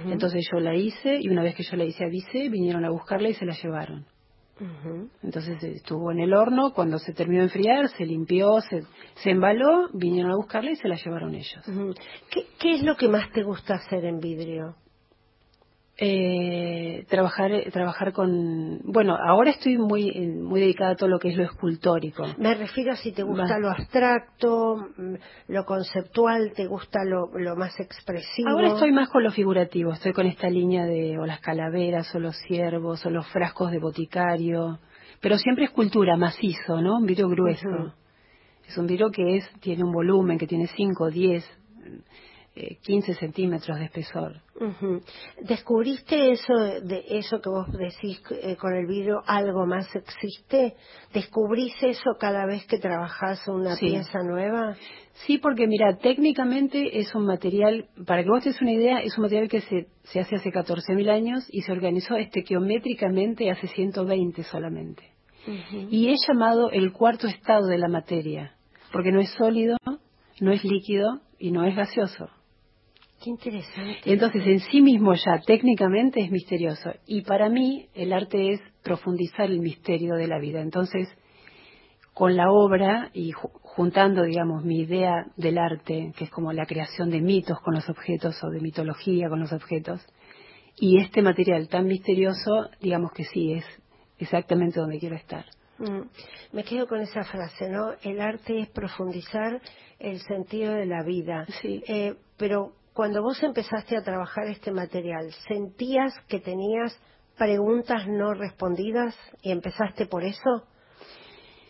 entonces yo la hice y una vez que yo la hice avisé, vinieron a buscarla y se la llevaron. Entonces estuvo en el horno, cuando se terminó de enfriar, se limpió, se, se embaló, vinieron a buscarla y se la llevaron ellos. ¿Qué, ¿Qué es lo que más te gusta hacer en vidrio? Eh, trabajar trabajar con bueno ahora estoy muy eh, muy dedicada a todo lo que es lo escultórico Me refiero a si te gusta Va. lo abstracto, mm, lo conceptual, te gusta lo, lo más expresivo. ahora estoy más con lo figurativo estoy con esta línea de o las calaveras o los ciervos o los frascos de boticario pero siempre escultura macizo no un vidrio grueso es un vidrio que es tiene un volumen que tiene 5, 10 eh, 15 centímetros de espesor Ujú. ¿Descubriste eso de eso que vos decís eh, con el vidrio algo más existe? ¿Descubrís eso cada vez que trabajás una Sí. pieza nueva? Sí, porque mira, técnicamente es un material, para que vos te des una idea, es un material que se, se hace hace 14.000 años y se organizó estequiométricamente hace 120 solamente. Y es llamado el cuarto estado de la materia, porque no es sólido, no es líquido y no es gaseoso. Qué interesante. Entonces, en sí mismo ya técnicamente es misterioso. Y para mí el arte es profundizar el misterio de la vida. Entonces, con la obra y ju- juntando, digamos, mi idea del arte, que es como la creación de mitos con los objetos o de mitología con los objetos, y este material tan misterioso, digamos que sí, es exactamente donde quiero estar. Mm. Me quedo con esa frase, ¿no? El arte es profundizar el sentido de la vida. Sí. Eh, pero cuando vos empezaste a trabajar este material, ¿sentías que tenías preguntas no respondidas y empezaste por eso?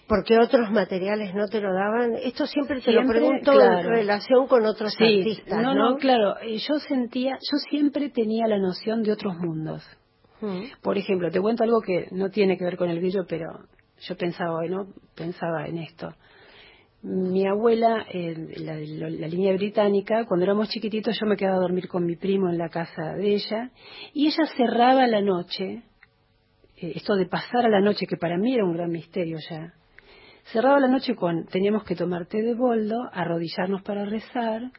Porque otros materiales no te lo daban. Esto siempre te lo pregunto claro. en relación con otros Sí, artistas, no, ¿no? no, claro, eh, yo sentía, yo siempre tenía la noción de otros mundos. Mm. Por ejemplo, te cuento algo que no tiene que ver con el vidrio, pero yo pensaba hoy, ¿no? Pensaba en esto. Mi abuela, eh, la, la- la línea británica, cuando éramos chiquititos yo me quedaba a dormir con mi primo en la casa de ella y ella cerraba la noche, eh, esto de pasar a la noche, que para mí era un gran misterio ya, cerraba la noche con, teníamos que tomar té de boldo, arrodillarnos para rezar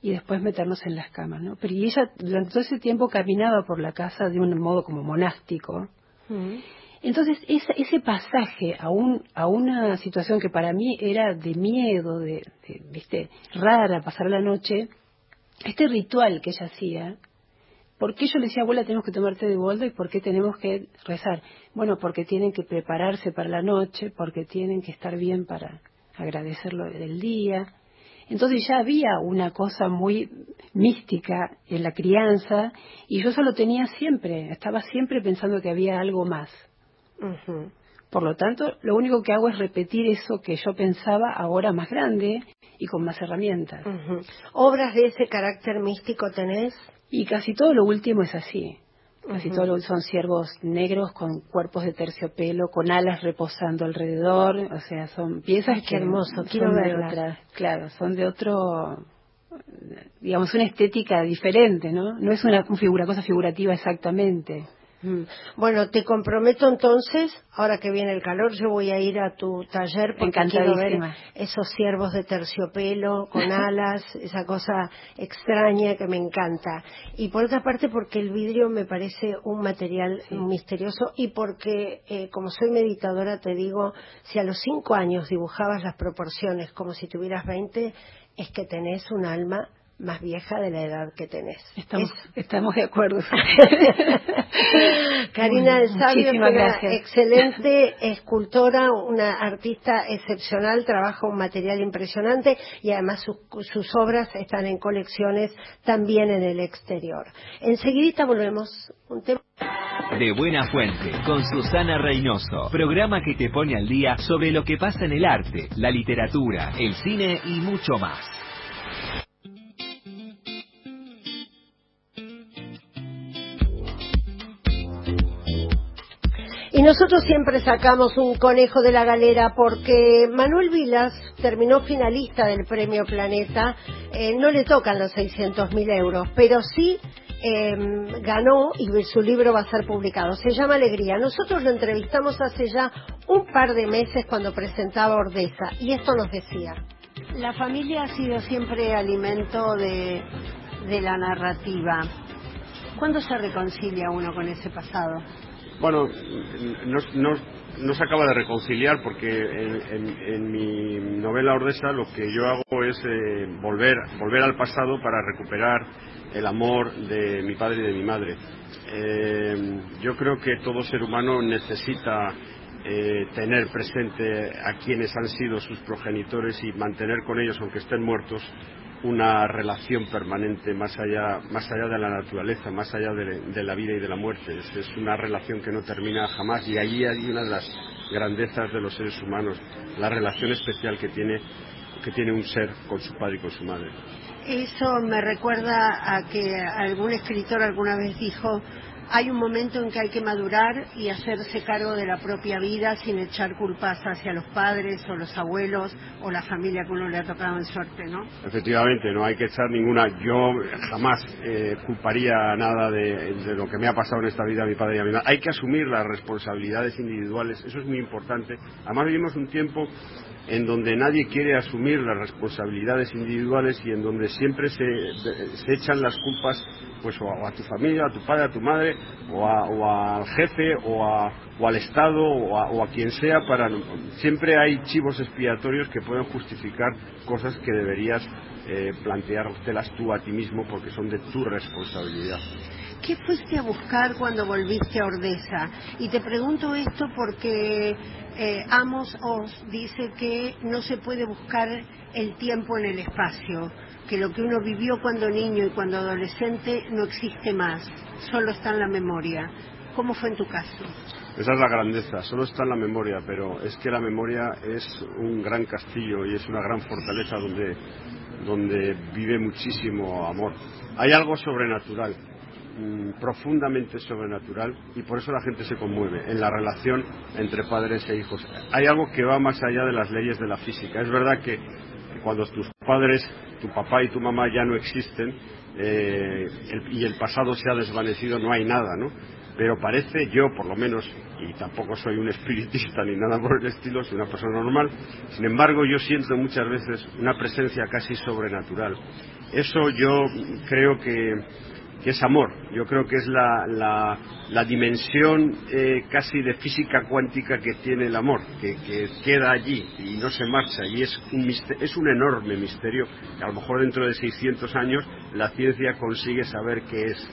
y después meternos en las camas, ¿no? Pero y ella durante todo ese tiempo caminaba por la casa de un modo como monástico. Mm. Entonces, ese, ese pasaje a, un, a una situación que para mí era de miedo, de, viste, rara, pasar la noche, este ritual que ella hacía, ¿por qué yo le decía, abuela, tenemos que tomar té de boldo y por qué tenemos que rezar? Bueno, porque tienen que prepararse para la noche, porque tienen que estar bien para agradecerlo del día. Entonces ya había una cosa muy mística en la crianza y yo eso lo tenía siempre, estaba siempre pensando que había algo más. Ujú. Por lo tanto, lo único que hago es repetir eso que yo pensaba ahora más grande y con más herramientas. Ujú. ¿Obras de ese carácter místico tenés? Y casi todo lo último es así. Casi Ujú. todo lo- son ciervos negros con cuerpos de terciopelo, con alas reposando alrededor. O sea, son piezas Ay, qué que hermoso, son quiero de verlas. otra- claro, son de otro, digamos, una estética diferente, ¿no? No es una figura, cosa figurativa exactamente. Mm. Bueno, te comprometo entonces, ahora que viene el calor, yo voy a ir a tu taller porque quiero ver esos ciervos de terciopelo con alas, esa cosa extraña que me encanta. Y por otra parte, porque el vidrio me parece un material misterioso y porque, eh, como soy meditadora, te digo, si a los cinco años dibujabas las proporciones como si tuvieras 20, es que tenés un alma más vieja de la edad que tenés. Estamos, estamos de acuerdo. Karina del Sabio es una excelente escultora, una artista excepcional, trabaja un material impresionante y además sus obras están en colecciones también en el exterior. Enseguidita volvemos. Un tema de Buena Fuente, con Susana Reynoso. Programa que te pone al día sobre lo que pasa en el arte, la literatura, el cine y mucho más. Y nosotros siempre sacamos un conejo de la galera porque Manuel Vilas terminó finalista del Premio Planeta. Eh, no le tocan los 600 mil euros, pero sí em, ganó y su libro va a ser publicado. Se llama Alegría. Nosotros lo entrevistamos hace ya un par de meses cuando presentaba Ordeza y esto nos decía. La familia ha sido siempre alimento de la narrativa. ¿Cuándo se reconcilia uno con ese pasado? Bueno, no, se acaba de reconciliar porque en, mi novela Ordesa lo que yo hago es eh, volver, volver al pasado para recuperar el amor de mi padre y de mi madre. Eh, yo creo que todo ser humano necesita eh, tener presente a quienes han sido sus progenitores y mantener con ellos, aunque estén muertos, una relación permanente más allá, más allá de la naturaleza, más allá de, la vida y de la muerte. Es, una relación que no termina jamás y allí hay una de las grandezas de los seres humanos, la relación especial que tiene, que tiene un ser con su padre y con su madre. Eso me recuerda a que algún escritor alguna vez dijo hay un momento en que hay que madurar y hacerse cargo de la propia vida sin echar culpas hacia los padres o los abuelos o la familia que uno le ha tocado en suerte, ¿no? Efectivamente, no hay que echar ninguna. Yo jamás eh, culparía nada de, lo que me ha pasado en esta vida a mi padre y a mi madre. Hay que asumir las responsabilidades individuales, eso es muy importante. Además vivimos un tiempo en donde nadie quiere asumir las responsabilidades individuales y en donde siempre se, echan las culpas pues o a, tu familia, a tu padre, a tu madre, o, al jefe, o, al Estado, o a, quien sea, para siempre hay chivos expiatorios que pueden justificar cosas que deberías eh, planteártelas tú a ti mismo porque son de tu responsabilidad. ¿Qué fuiste a buscar cuando volviste a Ordesa? Y te pregunto esto porque eh, Amos os dice que no se puede buscar el tiempo en el espacio, que lo que uno vivió cuando niño y cuando adolescente no existe más, solo está en la memoria. ¿Cómo fue en tu caso? Esa es la grandeza, solo está en la memoria, pero es que la memoria es un gran castillo y es una gran fortaleza donde, donde vive muchísimo amor. Hay algo sobrenatural Mm, profundamente sobrenatural y por eso la gente se conmueve en la relación entre padres e hijos. Hay algo que va más allá de las leyes de la física. Es verdad que, cuando tus padres, tu papá y tu mamá ya no existen eh, y el pasado se ha desvanecido, no hay nada, ¿no? Pero parece, yo por lo menos, y tampoco soy un espiritista ni nada por el estilo, soy una persona normal, sin embargo yo siento muchas veces una presencia casi sobrenatural. Eso yo creo que que es amor. Yo creo que es la, la, dimensión eh, casi de física cuántica que tiene el amor, que, queda allí y no se marcha. Y es un, es un enorme misterio que a lo mejor dentro de 600 años la ciencia consigue saber qué es.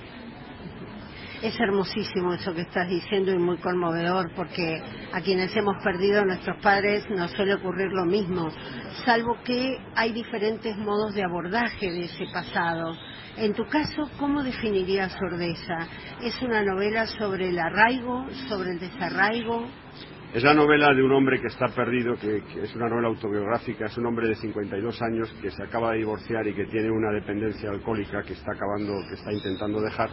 Es hermosísimo eso que estás diciendo y muy conmovedor porque a quienes hemos perdido a nuestros padres nos suele ocurrir lo mismo, salvo que hay diferentes modos de abordaje de ese pasado en tu caso, ¿cómo definirías Ordeza? ¿Es una novela sobre el arraigo, sobre el desarraigo? Es la novela de un hombre que está perdido, que, es una novela autobiográfica, es un hombre de 52 años que se acaba de divorciar y que tiene una dependencia alcohólica que está acabando, que está intentando dejar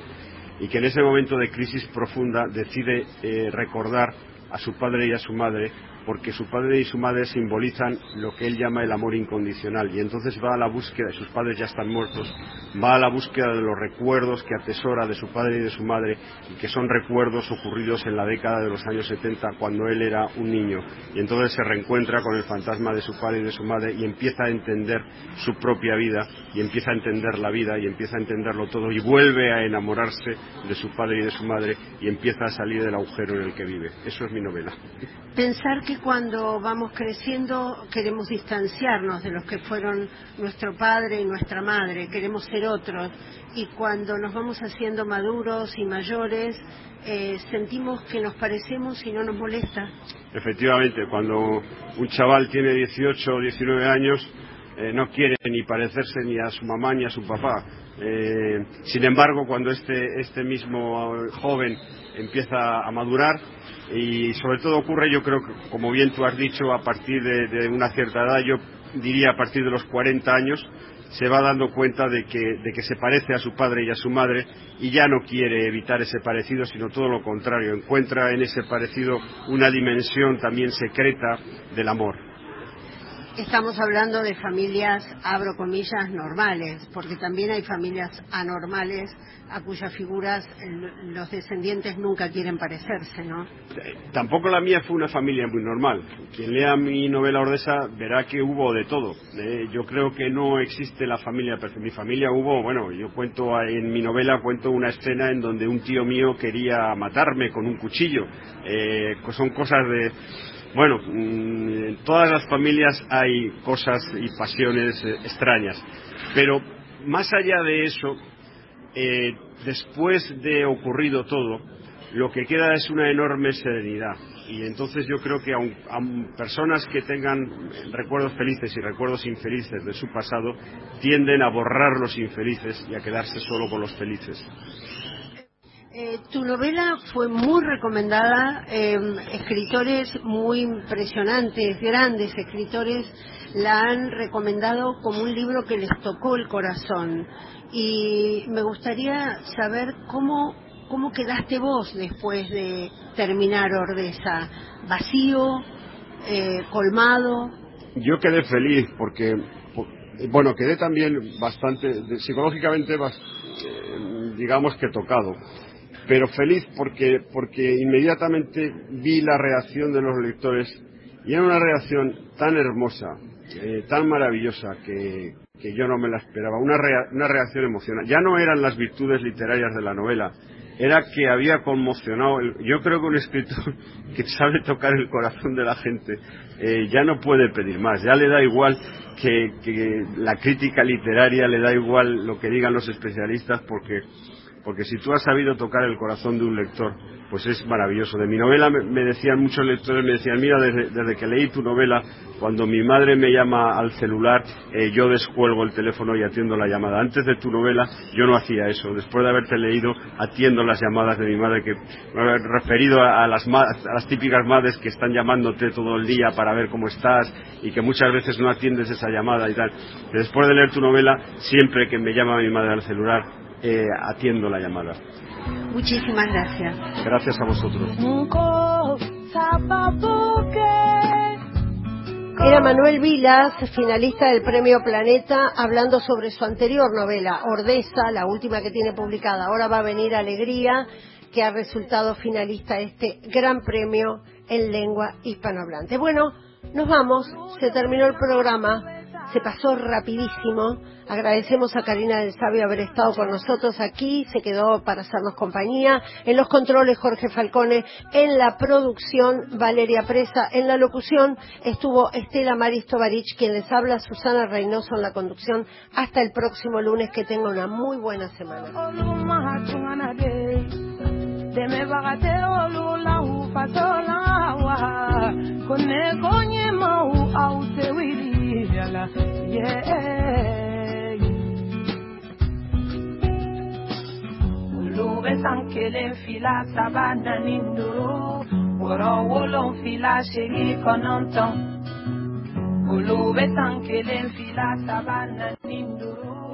y que en ese momento de crisis profunda decide eh, recordar a su padre y a su madre porque su padre y su madre simbolizan lo que él llama el amor incondicional y entonces va a la búsqueda, sus padres ya están muertos, va a la búsqueda de los recuerdos que atesora de su padre y de su madre y que son recuerdos ocurridos en la década de los años 70 cuando él era un niño y entonces se reencuentra con el fantasma de su padre y de su madre y empieza a entender su propia vida y empieza a entender la vida y empieza a entenderlo todo y vuelve a enamorarse de su padre y de su madre y empieza a salir del agujero en el que vive. Eso es mi novela. Pensar que cuando vamos creciendo queremos distanciarnos de los que fueron nuestro padre y nuestra madre, queremos ser otros y cuando nos vamos haciendo maduros y mayores eh, sentimos que nos parecemos y no nos molesta. Efectivamente, cuando un chaval tiene 18 o 19 años eh, no quiere ni parecerse ni a su mamá ni a su papá. Eh, sin embargo, cuando este, este mismo joven empieza a madurar, y sobre todo ocurre, yo creo que, como bien tú has dicho, a partir de, una cierta edad, yo diría a partir de los 40 años, se va dando cuenta de que, de que, se parece a su padre y a su madre y ya no quiere evitar ese parecido, sino todo lo contrario, encuentra en ese parecido una dimensión también secreta del amor. Estamos hablando de familias, abro comillas, normales, porque también hay familias anormales a cuyas figuras los descendientes nunca quieren parecerse, ¿no? Tampoco la mía fue una familia muy normal. Quien lea mi novela Ordesa verá que hubo de todo. Eh, yo creo que no existe la familia perfecta. Mi familia hubo, bueno, yo cuento en mi novela cuento una escena en donde un tío mío quería matarme con un cuchillo. Eh, son cosas de bueno, mm, en todas las familias hay cosas y pasiones eh, extrañas, pero más allá de eso, eh, después de ocurrido todo, lo que queda es una enorme serenidad. Y entonces yo creo que a personas que tengan recuerdos felices y recuerdos infelices de su pasado, tienden a borrar los infelices y a quedarse solo con los felices. Eh, tu novela fue muy recomendada, em, escritores muy impresionantes, grandes escritores, la han recomendado como un libro que les tocó el corazón. Y me gustaría saber cómo, cómo quedaste vos después de terminar Ordesa. ¿Vacío? Eh, ¿Colmado? Yo quedé feliz porque, bueno, quedé también bastante, psicológicamente, eh, digamos que tocado pero feliz porque, porque inmediatamente vi la reacción de los lectores y era una reacción tan hermosa, eh, tan maravillosa que, que, yo no me la esperaba, una, una reacción emocional. Ya no eran las virtudes literarias de la novela, era que había conmocionado. yo creo que un escritor que sabe tocar el corazón de la gente eh, ya no puede pedir más, ya le da igual que, que la crítica literaria, le da igual lo que digan los especialistas porque porque si tú has sabido tocar el corazón de un lector, pues es maravilloso. De mi novela me, decían muchos lectores, me decían, mira, desde, que leí tu novela, cuando mi madre me llama al celular, eh, yo descuelgo el teléfono y atiendo la llamada. Antes de tu novela yo no hacía eso. Después de haberte leído, atiendo las llamadas de mi madre, que referido a, las, a las típicas madres que están llamándote todo el día para ver cómo estás y que muchas veces no atiendes esa llamada y tal. Después de leer tu novela, siempre que me llama mi madre al celular, eh, atiendo la llamada. Muchísimas gracias. Gracias a vosotros. Era Manuel Vilas, finalista del Premio Planeta, hablando sobre su anterior novela, Ordesa, la última que tiene publicada. Ahora va a venir Alegría, que ha resultado finalista este gran premio en lengua hispanohablante. Bueno, nos vamos, se terminó el programa se pasó rapidísimo. Agradecemos a Karina del Sabio haber estado con nosotros aquí, se quedó para hacernos compañía. En los controles Jorge Falcone, en la producción Valeria Presa, en la locución estuvo Estela Maristo Barich, quien les habla, Susana Reynoso en la conducción. Hasta el próximo lunes, que tenga una muy buena semana. Yala yeah. Ulube sankele fila sabana ninduru Woro wolo fila shegi kononton Ulube sankele fila sabana ninduru